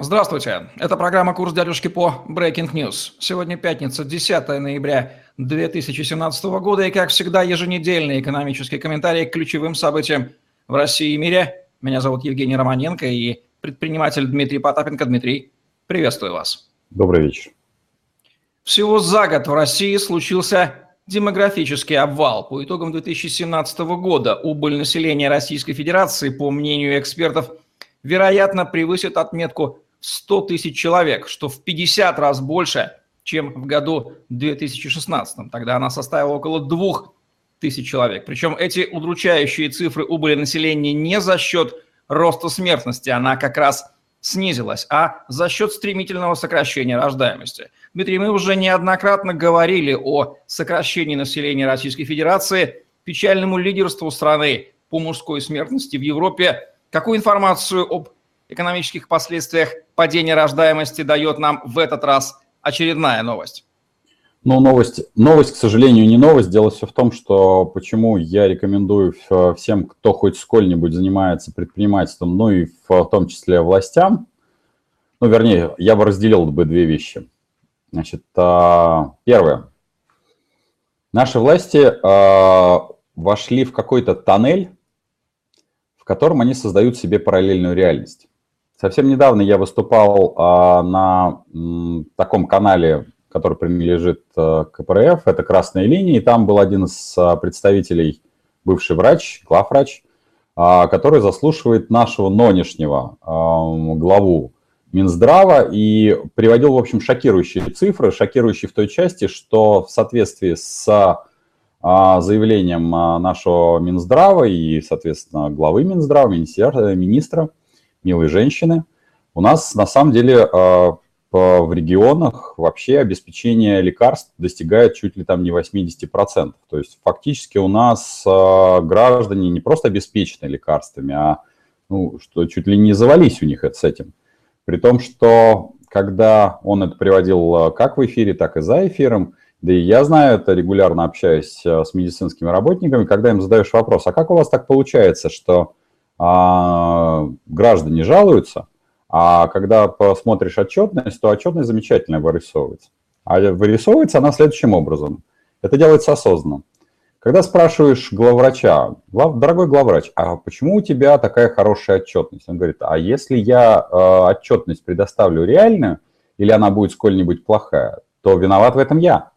Здравствуйте. Это программа «Курс дядюшки по Breaking News». Сегодня пятница, 10 ноября 2017 года. И, как всегда, еженедельный экономический комментарий к ключевым событиям в России и мире. Меня зовут Евгений Романенко и предприниматель Дмитрий Потапенко. Дмитрий, приветствую вас. Добрый вечер. Всего за год в России случился демографический обвал. По итогам 2017 года убыль населения Российской Федерации, по мнению экспертов, вероятно, превысит отметку 100 тысяч человек, что в 50 раз больше, чем в году 2016. Тогда она составила около 2 тысяч человек. Причем эти удручающие цифры убыли населения не за счет роста смертности, она как раз снизилась, а за счет стремительного сокращения рождаемости. Дмитрий, мы уже неоднократно говорили о сокращении населения Российской Федерации, печальному лидерству страны по мужской смертности в Европе. Какую информацию об экономических последствиях падения рождаемости дает нам в этот раз очередная новость? Ну, новость, новость, к сожалению, не новость. Дело все в том, что почему я рекомендую всем, кто хоть сколь-нибудь занимается предпринимательством, ну и в том числе властям, ну, вернее, я бы разделил бы две вещи. Значит, а, первое. Наши власти а, вошли в какой-то тоннель, в котором они создают себе параллельную реальность. Совсем недавно я выступал а, на м, таком канале, который принадлежит а, КПРФ, это «Красная линия», и там был один из а, представителей, бывший врач, главврач, а, который заслушивает нашего нынешнего а, главу Минздрава и приводил, в общем, шокирующие цифры, шокирующие в той части, что в соответствии с а, заявлением а, нашего Минздрава и, соответственно, главы Минздрава, министра, министра, милые женщины. У нас на самом деле а, в регионах вообще обеспечение лекарств достигает чуть ли там не 80%. То есть фактически у нас а, граждане не просто обеспечены лекарствами, а ну, что чуть ли не завались у них это с этим. При том, что когда он это приводил а, как в эфире, так и за эфиром, да и я знаю это, регулярно общаюсь с медицинскими работниками, когда им задаешь вопрос, а как у вас так получается, что а, граждане жалуются, а когда посмотришь отчетность, то отчетность замечательно вырисовывается. А вырисовывается она следующим образом. Это делается осознанно. Когда спрашиваешь главврача, глав, дорогой главврач, а почему у тебя такая хорошая отчетность? Он говорит, а если я э, отчетность предоставлю реальную, или она будет сколь-нибудь плохая, то виноват в этом я.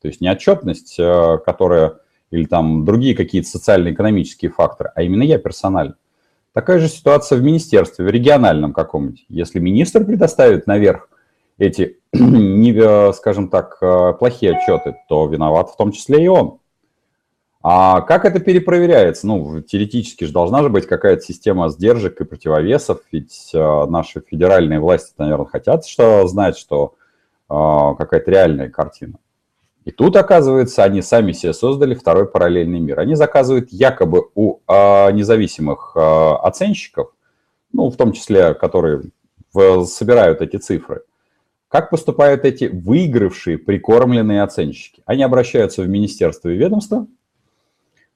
То есть не отчетность, э, которая, или там другие какие-то социально-экономические факторы, а именно я персонально. Такая же ситуация в министерстве, в региональном каком-нибудь. Если министр предоставит наверх эти, скажем так, э, плохие отчеты, то виноват в том числе и он. А как это перепроверяется? Ну, теоретически же должна же быть какая-то система сдержек и противовесов, ведь э, наши федеральные власти, наверное, хотят что, знать, что э, какая-то реальная картина. И тут, оказывается, они сами себе создали второй параллельный мир. Они заказывают якобы у а, независимых а, оценщиков, ну, в том числе, которые в, собирают эти цифры, как поступают эти выигравшие, прикормленные оценщики. Они обращаются в министерство и ведомство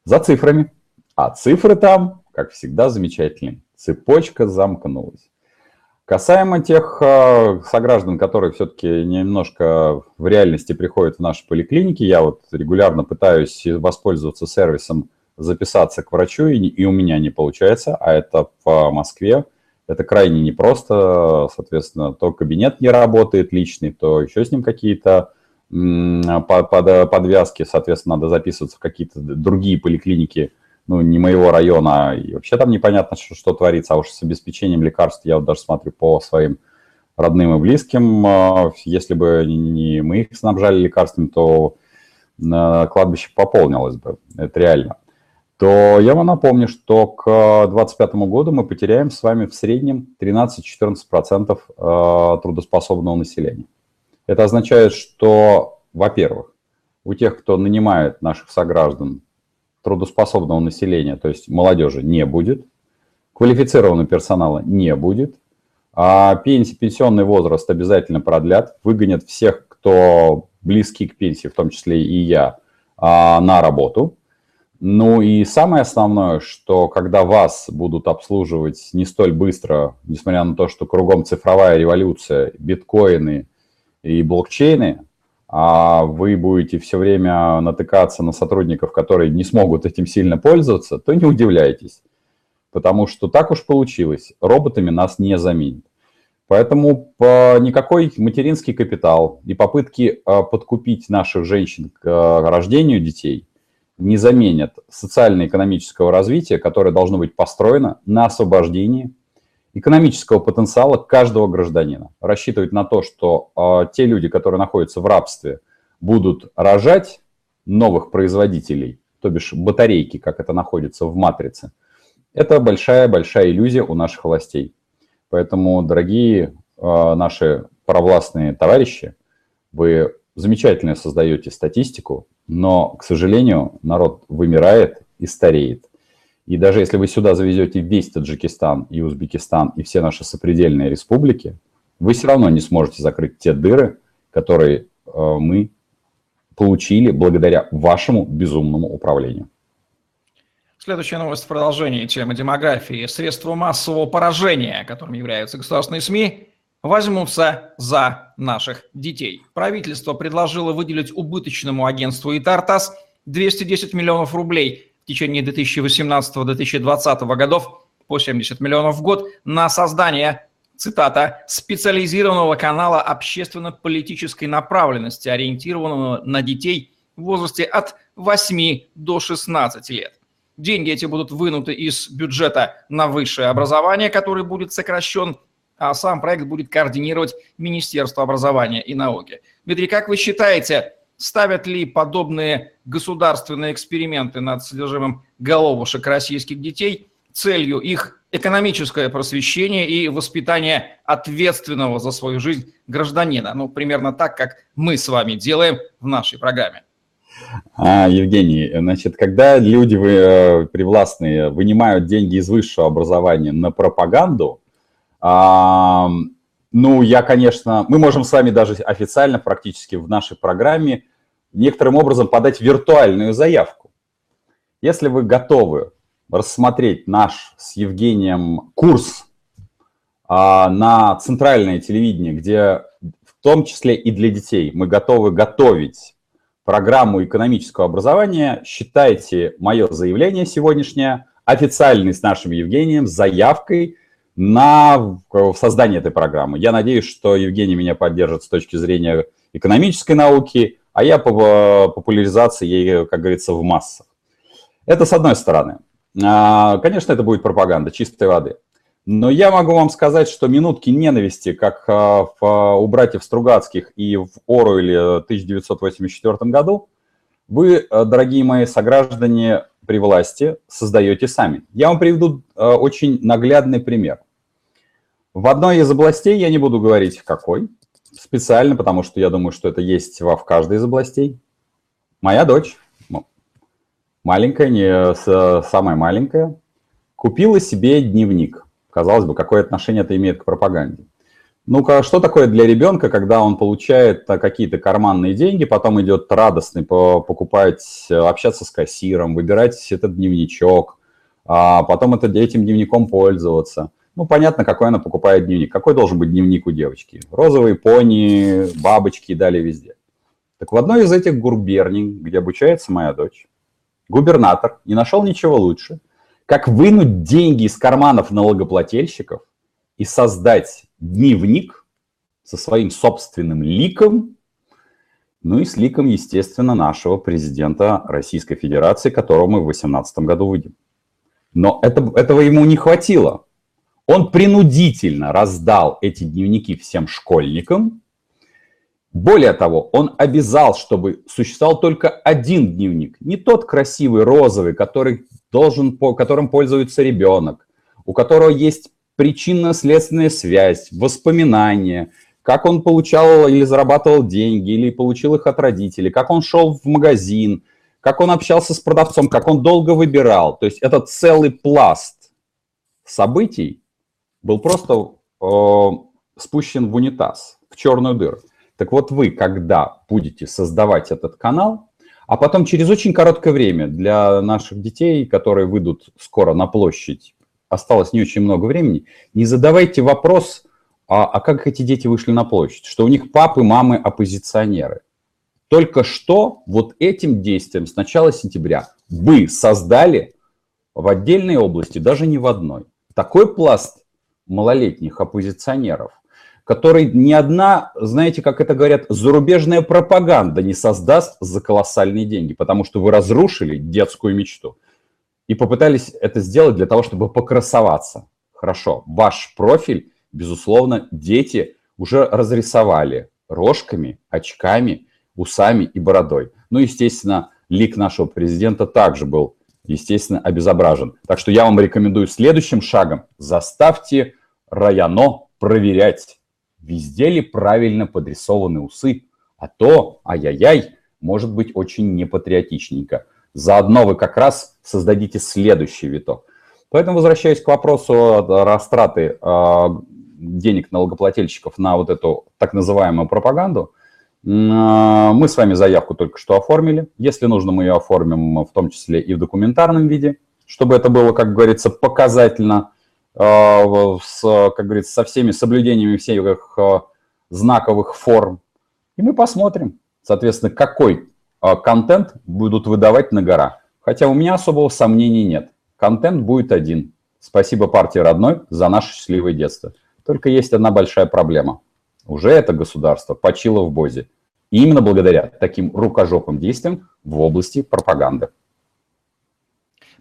за цифрами, а цифры там, как всегда, замечательные. Цепочка замкнулась. Касаемо тех э, сограждан, которые все-таки немножко в реальности приходят в наши поликлиники, я вот регулярно пытаюсь воспользоваться сервисом записаться к врачу, и, у меня не получается, а это в Москве. Это крайне непросто, соответственно, то кабинет не работает личный, то еще с ним какие-то подвязки, соответственно, надо записываться в какие-то другие поликлиники, ну, не моего района, и вообще там непонятно, что, что творится, а уж с обеспечением лекарств я вот даже смотрю по своим родным и близким, а, если бы не мы их снабжали лекарствами, то кладбище пополнилось бы, это реально. То я вам напомню, что к 2025 году мы потеряем с вами в среднем 13-14% а, трудоспособного населения. Это означает, что, во-первых, у тех, кто нанимает наших сограждан трудоспособного населения, то есть молодежи, не будет, квалифицированного персонала не будет, а пенсии, пенсионный возраст обязательно продлят, выгонят всех, кто близкий к пенсии, в том числе и я, а, на работу. Ну и самое основное, что когда вас будут обслуживать не столь быстро, несмотря на то, что кругом цифровая революция, биткоины и блокчейны, а вы будете все время натыкаться на сотрудников, которые не смогут этим сильно пользоваться, то не удивляйтесь. Потому что так уж получилось, роботами нас не заменят. Поэтому никакой материнский капитал и попытки а, подкупить наших женщин к а, рождению детей не заменят социально-экономического развития, которое должно быть построено на освобождении экономического потенциала каждого гражданина. Рассчитывать на то, что э, те люди, которые находятся в рабстве, будут рожать новых производителей, то бишь батарейки, как это находится в матрице, это большая-большая иллюзия у наших властей. Поэтому, дорогие э, наши провластные товарищи, вы замечательно создаете статистику, но, к сожалению, народ вымирает и стареет. И даже если вы сюда завезете весь Таджикистан и Узбекистан и все наши сопредельные республики, вы все равно не сможете закрыть те дыры, которые э, мы получили благодаря вашему безумному управлению. Следующая новость в продолжении темы демографии. Средства массового поражения, которыми являются государственные СМИ, возьмутся за наших детей. Правительство предложило выделить убыточному агентству ИТАРТАС 210 миллионов рублей течение 2018-2020 годов по 70 миллионов в год на создание, цитата, специализированного канала общественно-политической направленности, ориентированного на детей в возрасте от 8 до 16 лет. Деньги эти будут вынуты из бюджета на высшее образование, который будет сокращен а сам проект будет координировать Министерство образования и науки. Дмитрий, как вы считаете, ставят ли подобные государственные эксперименты над содержимым головушек российских детей целью их экономическое просвещение и воспитание ответственного за свою жизнь гражданина? Ну, примерно так, как мы с вами делаем в нашей программе. А, Евгений, значит, когда люди вы, э, привластные вынимают деньги из высшего образования на пропаганду, ну, я, конечно, мы можем с вами даже официально практически в нашей программе некоторым образом подать виртуальную заявку. Если вы готовы рассмотреть наш с Евгением курс а, на центральное телевидение, где в том числе и для детей мы готовы готовить программу экономического образования, считайте мое заявление сегодняшнее официальной с нашим Евгением заявкой на создание этой программы. Я надеюсь, что Евгений меня поддержит с точки зрения экономической науки, а я по популяризации ей, как говорится, в массах. Это с одной стороны. А, конечно, это будет пропаганда чистой воды. Но я могу вам сказать, что минутки ненависти, как а, у братьев Стругацких и в Оруэле 1984 году, вы, дорогие мои сограждане при власти, создаете сами. Я вам приведу очень наглядный пример. В одной из областей, я не буду говорить какой, специально, потому что я думаю, что это есть во в каждой из областей. Моя дочь, маленькая, не самая маленькая, купила себе дневник. Казалось бы, какое отношение это имеет к пропаганде? Ну-ка, что такое для ребенка, когда он получает а, какие-то карманные деньги, потом идет радостный покупать, общаться с кассиром, выбирать этот дневничок, а потом это, этим дневником пользоваться – ну, понятно, какой она покупает дневник. Какой должен быть дневник у девочки? Розовые пони, бабочки и далее везде. Так в одной из этих губерний, где обучается моя дочь, губернатор не нашел ничего лучше, как вынуть деньги из карманов налогоплательщиков и создать дневник со своим собственным ликом, ну и с ликом, естественно, нашего президента Российской Федерации, которого мы в 2018 году выйдем. Но это, этого ему не хватило. Он принудительно раздал эти дневники всем школьникам. Более того, он обязал, чтобы существовал только один дневник. Не тот красивый розовый, который должен, которым пользуется ребенок, у которого есть причинно-следственная связь, воспоминания, как он получал или зарабатывал деньги, или получил их от родителей, как он шел в магазин, как он общался с продавцом, как он долго выбирал. То есть это целый пласт событий, был просто э, спущен в унитаз, в черную дыру. Так вот вы, когда будете создавать этот канал, А потом через очень короткое время для наших детей, которые выйдут скоро на площадь, осталось не очень много времени, не задавайте вопрос, а, а как эти дети вышли на площадь, что у них папы, мамы оппозиционеры. Только что вот этим действием с начала сентября вы создали в отдельной области, даже не в одной, такой пласт малолетних оппозиционеров, который ни одна, знаете, как это говорят, зарубежная пропаганда не создаст за колоссальные деньги, потому что вы разрушили детскую мечту и попытались это сделать для того, чтобы покрасоваться. Хорошо, ваш профиль, безусловно, дети уже разрисовали рожками, очками, усами и бородой. Ну, естественно, лик нашего президента также был, естественно, обезображен. Так что я вам рекомендую следующим шагом заставьте Раяно проверять, везде ли правильно подрисованы усы, а то, ай-яй-яй, может быть очень непатриотичненько. Заодно вы как раз создадите следующий виток. Поэтому, возвращаясь к вопросу растраты э, денег налогоплательщиков на вот эту так называемую пропаганду, э, мы с вами заявку только что оформили. Если нужно, мы ее оформим в том числе и в документарном виде, чтобы это было, как говорится, показательно, с, как говорится, со всеми соблюдениями всех знаковых форм. И мы посмотрим, соответственно, какой а, контент будут выдавать на гора. Хотя у меня особого сомнений нет. Контент будет один. Спасибо партии родной за наше счастливое детство. Только есть одна большая проблема. Уже это государство почило в Бозе. И именно благодаря таким рукожопым действиям в области пропаганды.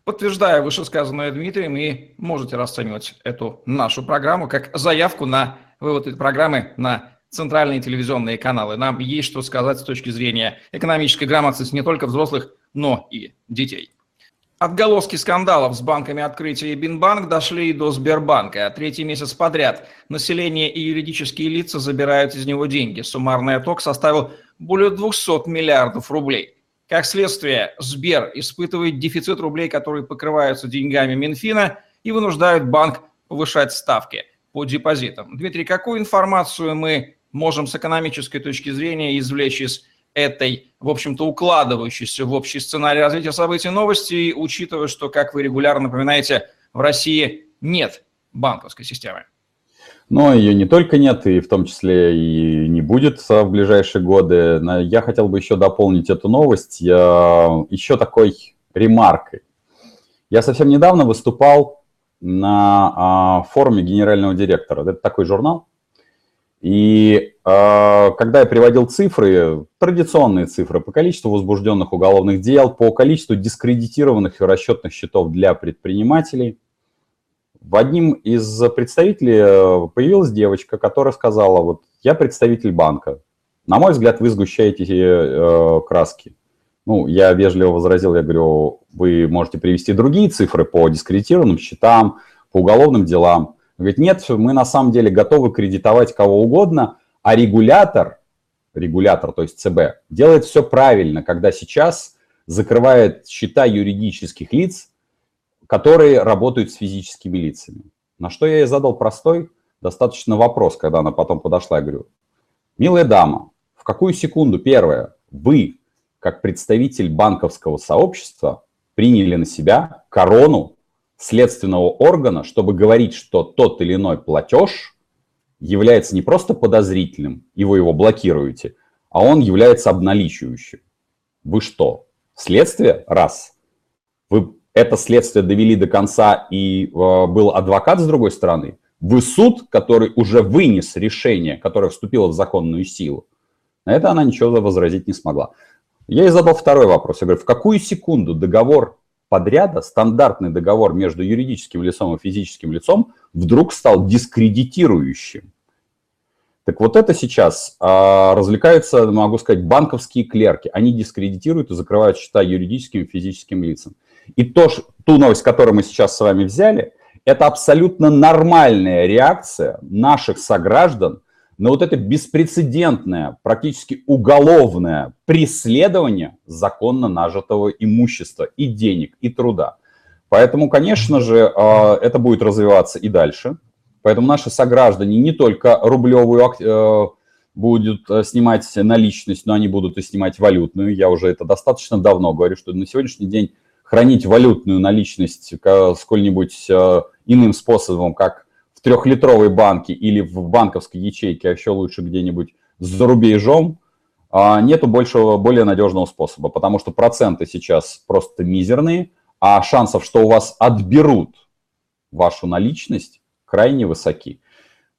Подтверждая вышесказанное Дмитрием, и можете расценивать эту нашу программу как заявку на вывод этой программы на центральные телевизионные каналы. Нам есть что сказать с точки зрения экономической грамотности не только взрослых, но и детей. Отголоски скандалов с банками открытия и Бинбанк дошли и до Сбербанка. Третий месяц подряд население и юридические лица забирают из него деньги. Суммарный отток составил более 200 миллиардов рублей. Как следствие, Сбер испытывает дефицит рублей, которые покрываются деньгами Минфина и вынуждают банк повышать ставки по депозитам. Дмитрий, какую информацию мы можем с экономической точки зрения извлечь из этой, в общем-то, укладывающейся в общий сценарий развития событий новости, учитывая, что, как вы регулярно напоминаете, в России нет банковской системы? Но ее не только нет, и в том числе и не будет в ближайшие годы. Я хотел бы еще дополнить эту новость еще такой ремаркой. Я совсем недавно выступал на а, форуме генерального директора. Это такой журнал, и э, когда я приводил цифры, традиционные цифры по количеству возбужденных уголовных дел, по количеству дискредитированных расчетных счетов для предпринимателей, в одним из представителей э, появилась девочка, которая сказала, вот я представитель банка, на мой взгляд, вы сгущаете э, краски. Ну, я вежливо возразил, я говорю, вы можете привести другие цифры по дискредитированным счетам, по уголовным делам. Говорит, нет, мы на самом деле готовы кредитовать кого угодно, а регулятор, регулятор, то есть ЦБ, делает все правильно, когда сейчас закрывает счета юридических лиц, которые работают с физическими лицами. На что я ей задал простой, достаточно вопрос, когда она потом подошла, я говорю, милая дама, в какую секунду, первое, вы, как представитель банковского сообщества, приняли на себя корону следственного органа, чтобы говорить, что тот или иной платеж является не просто подозрительным, и вы его блокируете, а он является обналичивающим. Вы что? Следствие? Раз. Вы это следствие довели до конца и э, был адвокат с другой стороны? Вы суд, который уже вынес решение, которое вступило в законную силу? На это она ничего возразить не смогла. Я ей задал второй вопрос. Я говорю, в какую секунду договор подряда стандартный договор между юридическим лицом и физическим лицом вдруг стал дискредитирующим. Так вот это сейчас а, развлекаются, могу сказать, банковские клерки. Они дискредитируют и закрывают счета юридическим и физическим лицам. И то, ту новость, которую мы сейчас с вами взяли, это абсолютно нормальная реакция наших сограждан на вот это беспрецедентное, практически уголовное преследование законно нажитого имущества и денег, и труда. Поэтому, конечно же, а, это будет развиваться и дальше. Поэтому наши сограждане не только рублевую, э, будут э, снимать наличность, но они будут и снимать валютную. Я уже это достаточно давно говорю, что на сегодняшний день хранить валютную наличность сколь-нибудь э, иным способом, как в трехлитровой банке или в банковской ячейке, а еще лучше где-нибудь за рубежом, а, нету большего, более надежного способа, потому что проценты сейчас просто мизерные, а шансов, что у вас отберут вашу наличность, крайне высоки.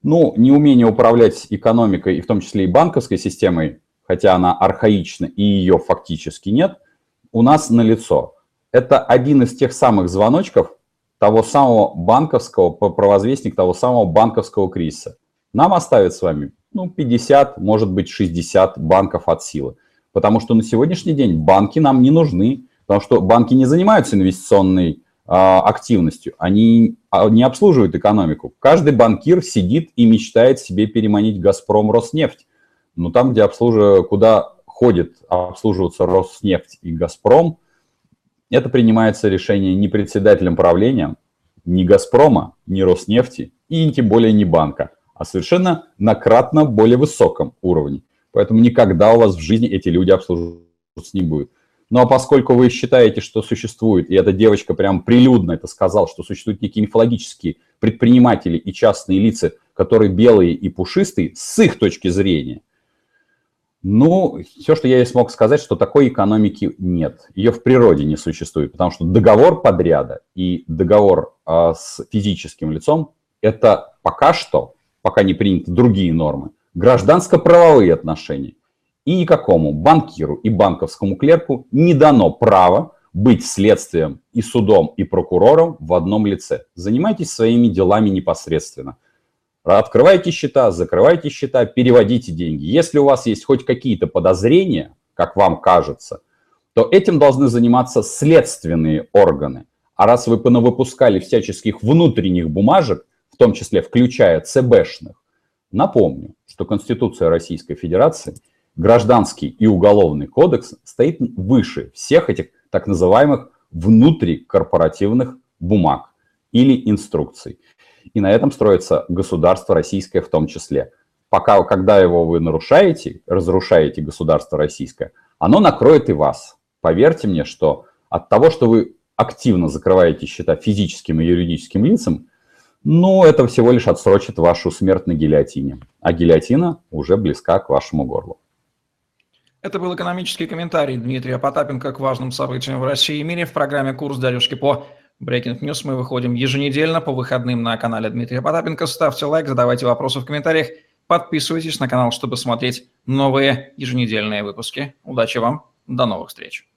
Ну, неумение управлять экономикой, и в том числе и банковской системой, хотя она архаична и ее фактически нет, у нас налицо. Это один из тех самых звоночков того самого банковского, провозвестник того самого банковского кризиса. Нам оставят с вами ну, 50, может быть, 60 банков от силы. Потому что на сегодняшний день банки нам не нужны, потому что банки не занимаются инвестиционной а, активностью, они а, не обслуживают экономику. Каждый банкир сидит и мечтает себе переманить «Газпром», «Роснефть». Но там, где обслужив... куда ходит обслуживаться «Роснефть» и «Газпром», это принимается решение не председателем правления, ни «Газпрома», ни «Роснефти» и тем более не банка, а совершенно на кратно более высоком уровне. Поэтому никогда у вас в жизни эти люди обслуживаться не будут. Ну а поскольку вы считаете, что существует, и эта девочка прям прилюдно это сказал, что существуют некие мифологические предприниматели и частные лица, которые белые и пушистые, с их точки зрения, ну, все, что я ей смог сказать, что такой экономики нет. Ее в природе не существует, потому что договор подряда и договор а, с физическим лицом – это пока что, пока не приняты другие нормы, гражданско-правовые отношения. И никакому банкиру и банковскому клерку не дано право быть следствием и судом, и прокурором в одном лице. Занимайтесь своими делами непосредственно. Открывайте счета, закрывайте счета, переводите деньги. Если у вас есть хоть какие-то подозрения, как вам кажется, то этим должны заниматься следственные органы. А раз вы понавыпускали всяческих внутренних бумажек, в том числе включая ЦБшных, напомню, что Конституция Российской Федерации – гражданский и уголовный кодекс стоит выше всех этих так называемых внутрикорпоративных бумаг или инструкций. И на этом строится государство российское в том числе. Пока, когда его вы нарушаете, разрушаете государство российское, оно накроет и вас. Поверьте мне, что от того, что вы активно закрываете счета физическим и юридическим лицам, ну, это всего лишь отсрочит вашу смерть на гильотине. А гильотина уже близка к вашему горлу. Это был экономический комментарий Дмитрия Потапенко к важным событиям в России и мире в программе «Курс дорожки по Breaking News». Мы выходим еженедельно по выходным на канале Дмитрия Потапенко. Ставьте лайк, задавайте вопросы в комментариях, подписывайтесь на канал, чтобы смотреть новые еженедельные выпуски. Удачи вам, до новых встреч.